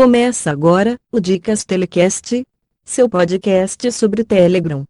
Começa agora o Dicas Telecast, seu podcast sobre Telegram.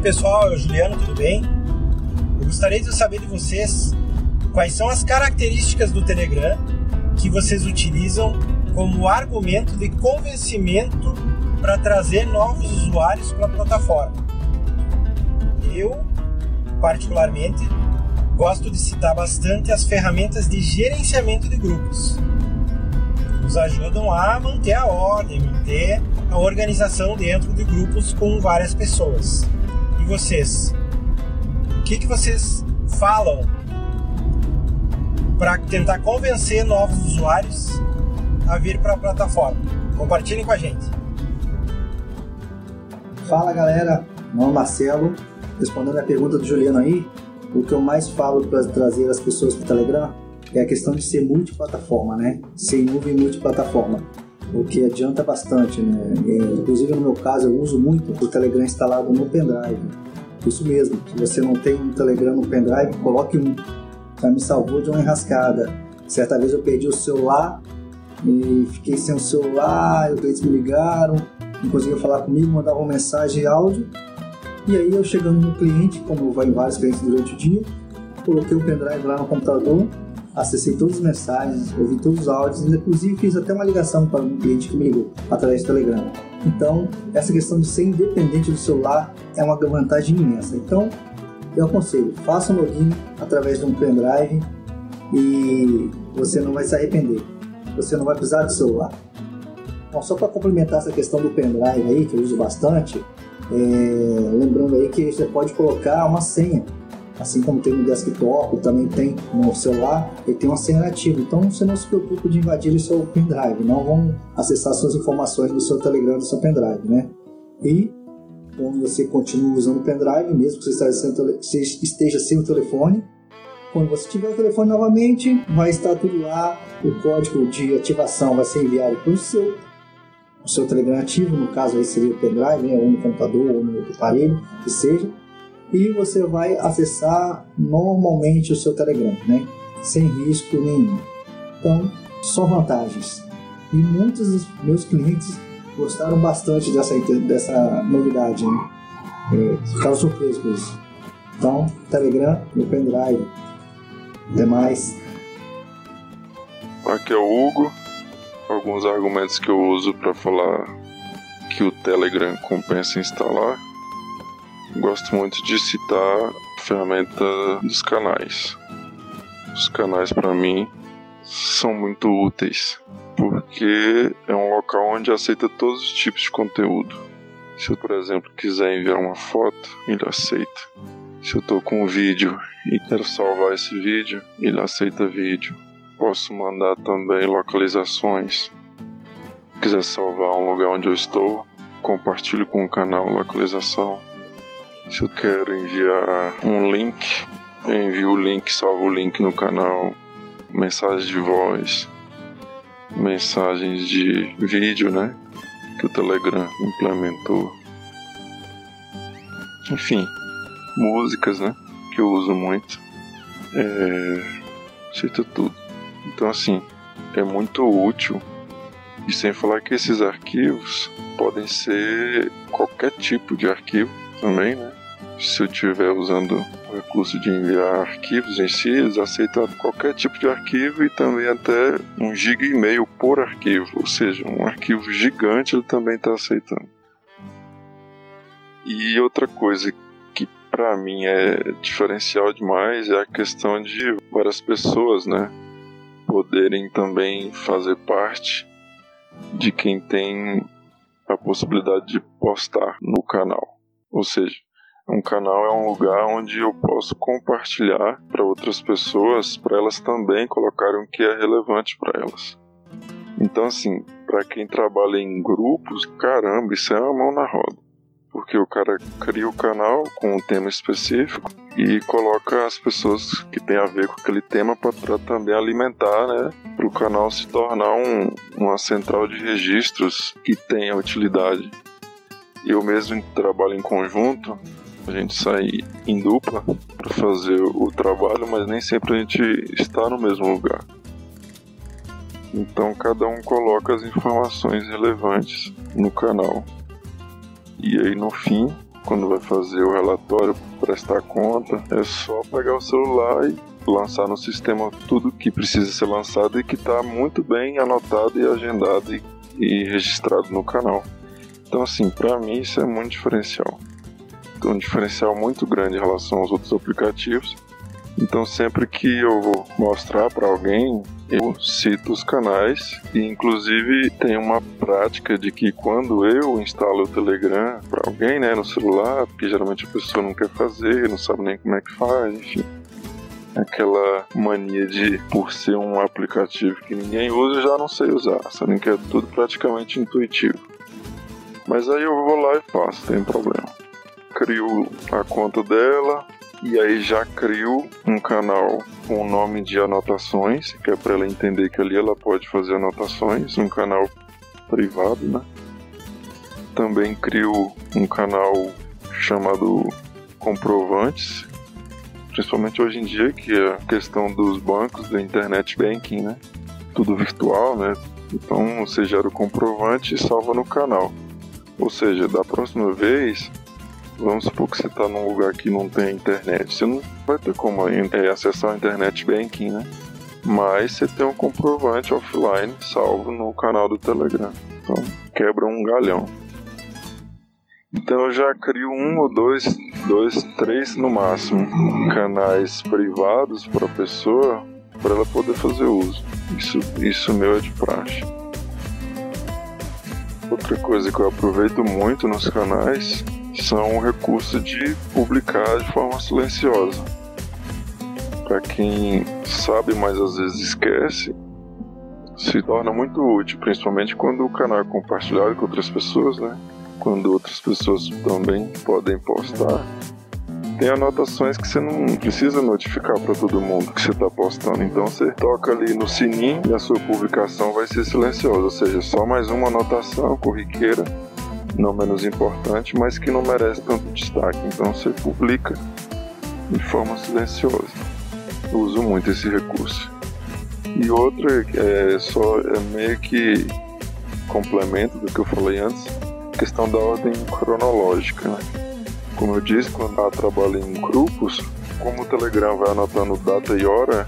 Pessoal, eu Juliano, tudo bem? Eu gostaria de saber de vocês quais são as características do Telegram que vocês utilizam como argumento de convencimento para trazer novos usuários para a plataforma. Eu, particularmente, gosto de citar bastante as ferramentas de gerenciamento de grupos. Nos ajudam a manter a ordem, manter a organização dentro de grupos com várias pessoas vocês? O que, que vocês falam para tentar convencer novos usuários a vir para a plataforma? Compartilhem com a gente. Fala galera, meu nome é Marcelo. Respondendo a pergunta do Juliano aí, o que eu mais falo para trazer as pessoas para o Telegram é a questão de ser multiplataforma, né? Ser nuvem multiplataforma o que adianta bastante, né? É, inclusive no meu caso eu uso muito o Telegram instalado no pendrive. Isso mesmo, se você não tem um Telegram no pendrive, coloque um. Já me salvou de uma enrascada. Certa vez eu perdi o celular e fiquei sem o celular, clientes me ligaram, não conseguiam falar comigo, mandavam mensagem e áudio. E aí eu chegando no cliente, como vai em vários clientes durante o dia, coloquei o pendrive lá no computador acessei todas as mensagens, ouvi todos os áudios, inclusive fiz até uma ligação para um cliente que me ligou através do Telegram. Então, essa questão de ser independente do celular é uma vantagem imensa. Então, eu aconselho, faça um login através de um pendrive e você não vai se arrepender. Você não vai precisar do celular. Bom, só para complementar essa questão do pendrive aí, que eu uso bastante, é, lembrando aí que você pode colocar uma senha assim como tem no desktop, também tem no celular, ele tem uma senha nativa. Então você não se preocupe de invadir o seu pendrive, não vão acessar suas informações do seu Telegram, do seu pendrive, né? E quando você continua usando o pendrive, mesmo que você esteja sem o telefone, quando você tiver o telefone novamente, vai estar tudo lá, o código de ativação vai ser enviado para o seu, o seu Telegram ativo, no caso aí seria o pendrive, né, ou no computador ou no aparelho, que seja, e você vai acessar normalmente o seu Telegram, né? Sem risco nenhum. Então, só vantagens. E muitos dos meus clientes gostaram bastante dessa, dessa novidade, né? É, ficaram surpresos com isso. Então, Telegram no pendrive. Até mais. Aqui é o Hugo. Alguns argumentos que eu uso para falar que o Telegram compensa instalar gosto muito de citar a ferramenta dos canais. Os canais para mim são muito úteis porque é um local onde aceita todos os tipos de conteúdo. Se eu, por exemplo, quiser enviar uma foto, ele aceita. Se eu estou com um vídeo e quero salvar esse vídeo, ele aceita vídeo. Posso mandar também localizações. Se quiser salvar um lugar onde eu estou, compartilho com o canal localização. Se eu quero enviar um link, envio o link, salvo o link no canal, mensagens de voz, mensagens de vídeo, né? Que o Telegram implementou. Enfim, músicas, né? Que eu uso muito. É. Cita tudo. Então, assim, é muito útil. E sem falar que esses arquivos podem ser qualquer tipo de arquivo também, né? Se eu estiver usando o recurso de enviar arquivos em si, eles aceitam qualquer tipo de arquivo e também até um giga e meio por arquivo, ou seja, um arquivo gigante ele também está aceitando. E outra coisa que para mim é diferencial demais é a questão de várias pessoas, né, poderem também fazer parte de quem tem a possibilidade de postar no canal. Ou seja, Um canal é um lugar onde eu posso compartilhar para outras pessoas, para elas também colocarem o que é relevante para elas. Então, assim, para quem trabalha em grupos, caramba, isso é uma mão na roda. Porque o cara cria o canal com um tema específico e coloca as pessoas que tem a ver com aquele tema para também alimentar, né? Para o canal se tornar um, uma central de registros que tenha utilidade. Eu mesmo trabalho em conjunto, a gente sai em dupla para fazer o trabalho, mas nem sempre a gente está no mesmo lugar. Então cada um coloca as informações relevantes no canal. E aí no fim, quando vai fazer o relatório, prestar conta, é só pegar o celular e lançar no sistema tudo que precisa ser lançado e que está muito bem anotado e agendado e, e registrado no canal. Então assim, para mim isso é muito diferencial. Um diferencial muito grande em relação aos outros aplicativos então sempre que eu vou mostrar para alguém, eu cito os canais e inclusive tem uma prática de que quando eu instalo o Telegram para alguém, né, no celular, porque geralmente a pessoa não quer fazer, não sabe nem como é que faz, enfim, aquela mania de por ser um aplicativo que ninguém usa, já não sei usar, sendo que é tudo praticamente intuitivo. Mas aí eu vou lá e faço, tem problema. Crio a conta dela, e aí já crio um canal com o nome de anotações, que é para ela entender que ali ela pode fazer anotações, um canal privado, né? Também crio um canal chamado comprovantes, principalmente hoje em dia que é a questão dos bancos, da internet banking, né? Tudo virtual, né? Então você gera o comprovante e salva no canal. Ou seja, da próxima vez Vamos supor que você está num lugar que não tem internet. Você não vai ter como acessar a internet banking, né? Mas você tem um comprovante offline salvo no canal do Telegram. Então quebra um galhão. Então eu já crio um ou dois, dois, três no máximo canais privados para a pessoa para ela poder fazer uso. Isso, isso meu é de praxe. Outra coisa que eu aproveito muito nos canais são o recurso de publicar de forma silenciosa. Para quem sabe, mas às vezes esquece, se torna muito útil, principalmente quando o canal é compartilhado com outras pessoas, né? Quando outras pessoas também podem postar. Tem anotações que você não precisa notificar para todo mundo que você está postando. Então você toca ali no sininho e a sua publicação vai ser silenciosa, ou seja, só mais uma anotação corriqueira não menos importante, mas que não merece tanto destaque. Então você publica de forma silenciosa. Eu uso muito esse recurso. E outra é só é meio que complemento do que eu falei antes, questão da ordem cronológica. Né? Como eu disse, quando eu trabalho em grupos, como o Telegram vai anotando data e hora,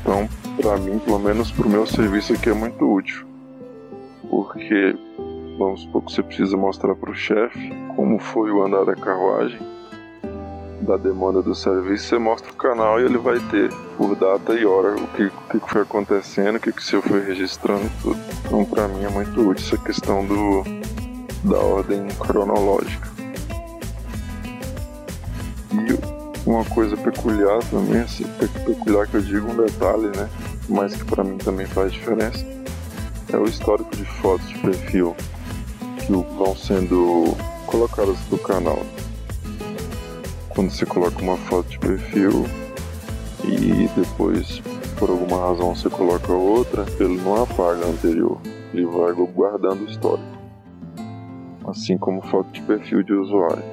então para mim, pelo menos para o meu serviço aqui é muito útil. Porque Vamos supor que você precisa mostrar para o chefe como foi o andar da carruagem, da demanda do serviço. Você mostra o canal e ele vai ter por data e hora o que, o que foi acontecendo, o que, que o seu foi registrando e tudo. Então, para mim é muito útil essa questão do, da ordem cronológica. E uma coisa peculiar também, assim, peculiar que eu digo um detalhe, né? Mas que para mim também faz diferença, é o histórico de fotos de perfil que vão sendo colocadas no canal. Quando você coloca uma foto de perfil e depois, por alguma razão, você coloca outra, ele não apaga a anterior, ele vai guardando o histórico. Assim como foto de perfil de usuário.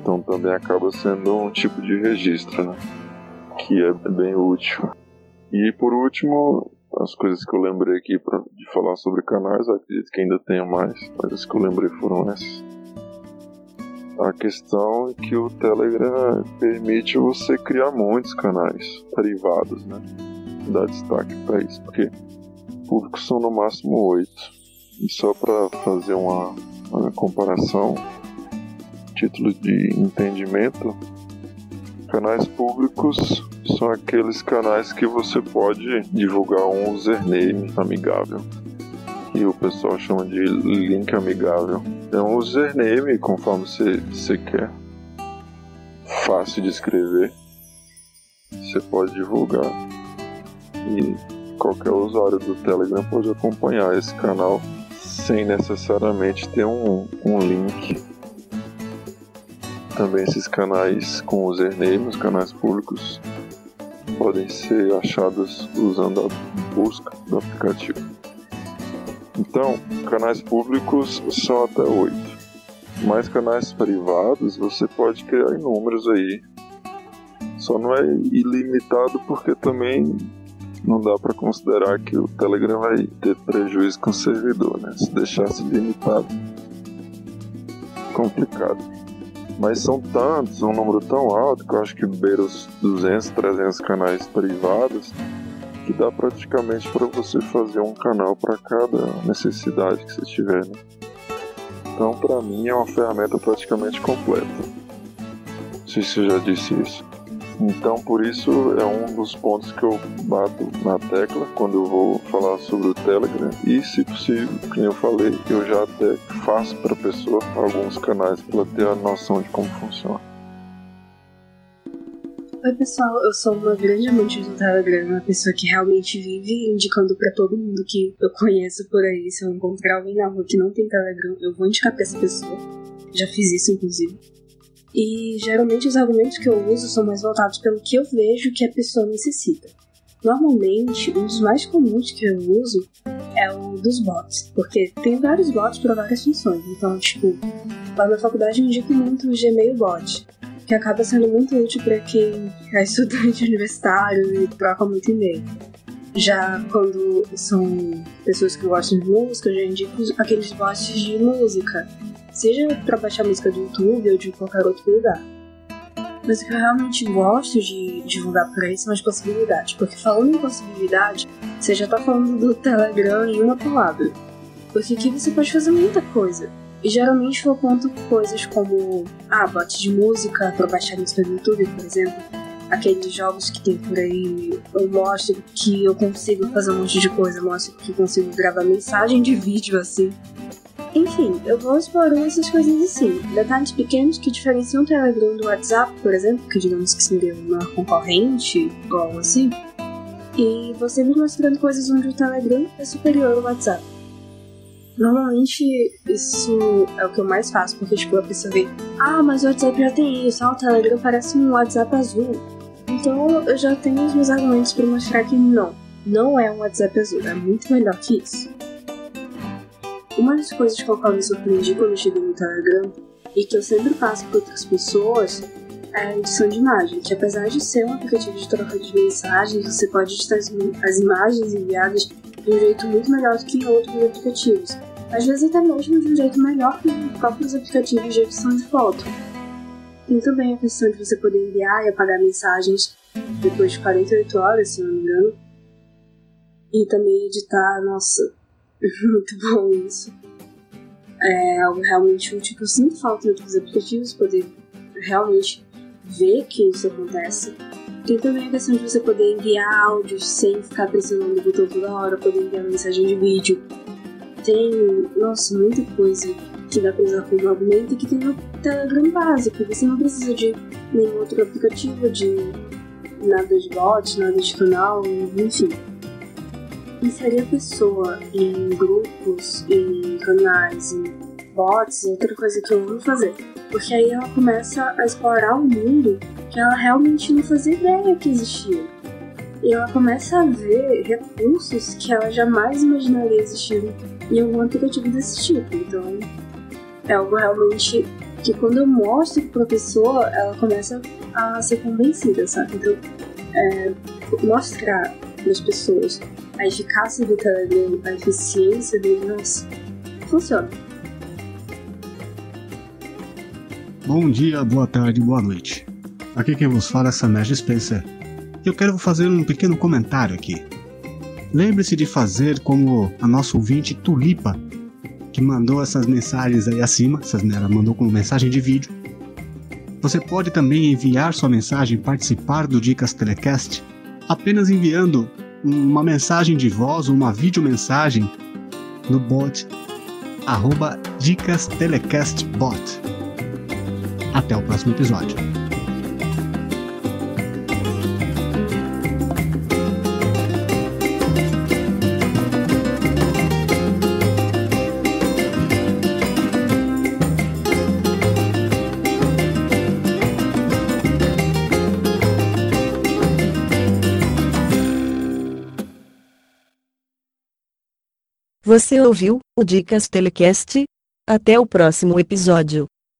Então também acaba sendo um tipo de registro, né? Que é bem útil. E por último, as coisas que eu lembrei aqui pra, de falar sobre canais, acredito que ainda tenha mais, mas as que eu lembrei foram essas. A questão é que o Telegram permite você criar muitos canais privados, né? Dá destaque para isso, porque públicos são no máximo oito. E só para fazer uma, uma comparação, título de entendimento, canais públicos são aqueles canais que você pode divulgar um username amigável. que o pessoal chama de link amigável. É um username, conforme você, você quer. Fácil de escrever. Você pode divulgar. E qualquer usuário do Telegram pode acompanhar esse canal sem necessariamente ter um, um link. Também esses canais com username, os canais públicos, podem ser achados usando a busca do aplicativo. Então, canais públicos são até oito. Mais canais privados você pode criar inúmeros aí. Só não é ilimitado porque também não dá para considerar que o Telegram vai ter prejuízo com o servidor, né? Se deixasse limitado, complicado. Mas são tantos, um número tão alto que eu acho que beira os 200, 300 canais privados que dá praticamente para você fazer um canal para cada necessidade que você tiver. Né? Então, para mim, é uma ferramenta praticamente completa. Não sei se eu já disse isso. Então, por isso, é um dos pontos que eu bato na tecla quando eu vou falar sobre o Telegram. E, se possível, como eu falei, eu já até faço para a pessoa alguns canais para ela ter a noção de como funciona. Oi, pessoal, eu sou uma grande amante do Telegram, uma pessoa que realmente vive indicando para todo mundo que eu conheço por aí. Se eu encontrar alguém na rua que não tem Telegram, eu vou indicar pra essa pessoa. Já fiz isso, inclusive. E geralmente os argumentos que eu uso são mais voltados pelo que eu vejo que a pessoa necessita. Normalmente, um dos mais comuns que eu uso é o dos bots, porque tem vários bots para várias funções. Então, tipo, lá na faculdade eu indico muito o Gmail bot, que acaba sendo muito útil para quem é estudante universitário e troca muito e-mail. Já quando são pessoas que gostam de música, eu já indico aqueles bots de música, seja para baixar música do YouTube ou de qualquer outro lugar. Mas o que eu realmente gosto de divulgar por aí são as possibilidades, porque falando em possibilidade, você já tá falando do Telegram em uma palavra. Porque aqui você pode fazer muita coisa. E geralmente eu conto coisas como, ah, bot de música para baixar música do YouTube, por exemplo. Aqueles jogos que tem por aí, eu mostro que eu consigo fazer um monte de coisa, mostro que consigo gravar mensagem de vídeo assim. Enfim, eu vou explorando essas coisas assim, detalhes pequenos que diferenciam o Telegram do WhatsApp, por exemplo, que digamos que seria uma concorrente algo assim, e você me mostrando coisas onde o Telegram é superior ao WhatsApp. Normalmente isso é o que eu mais faço, porque tipo, a pessoa vê, ah, mas o WhatsApp já tem isso, ah, o Telegram parece um WhatsApp azul. Então eu já tenho os meus argumentos para mostrar que não, não é um WhatsApp azul, é muito melhor que isso. Uma das coisas com a qual me surpreendi quando cheguei no Telegram e que eu sempre faço para outras pessoas é a edição de imagem, que apesar de ser um aplicativo de troca de mensagens, você pode editar as imagens enviadas de um jeito muito melhor do que em outros aplicativos. Às vezes até mesmo de um jeito melhor que os próprios aplicativos de edição de foto. Tem também a questão de você poder enviar e apagar mensagens depois de 48 horas, se não me engano. E também editar, nossa, Muito bom isso. É algo realmente útil que eu sinto falta outros aplicativos, poder realmente ver que isso acontece. Tem também a questão de você poder enviar áudios sem ficar pressionando o botão toda hora, poder enviar mensagem de vídeo. Tem, nossa, muita coisa que dá pra usar como argumento e que tem no Telegram básico. Você não precisa de nenhum outro aplicativo, de nada de bot, nada de canal, enfim inserir a pessoa em grupos, em canais, em bots, outra coisa que eu amo fazer. Porque aí ela começa a explorar um mundo que ela realmente não fazia ideia que existia. E ela começa a ver recursos que ela jamais imaginaria existirem em algum aplicativo desse tipo. Então, é algo realmente que quando eu mostro pra pessoa, ela começa a ser convencida, sabe? Então, é, mostrar para as pessoas a eficácia do Telegram, a eficiência dele, nossa, funciona. Bom dia, boa tarde, boa noite. Aqui quem vos fala é Samesh Spencer. Eu quero fazer um pequeno comentário aqui. Lembre-se de fazer como a nossa ouvinte Tulipa, que mandou essas mensagens aí acima, essas, ela mandou como mensagem de vídeo. Você pode também enviar sua mensagem, participar do Dicas Telecast, apenas enviando uma mensagem de voz, uma videomensagem no bot arroba Dicas Telecast Bot. Até o próximo episódio. Você ouviu o Dicas Telecast? Até o próximo episódio.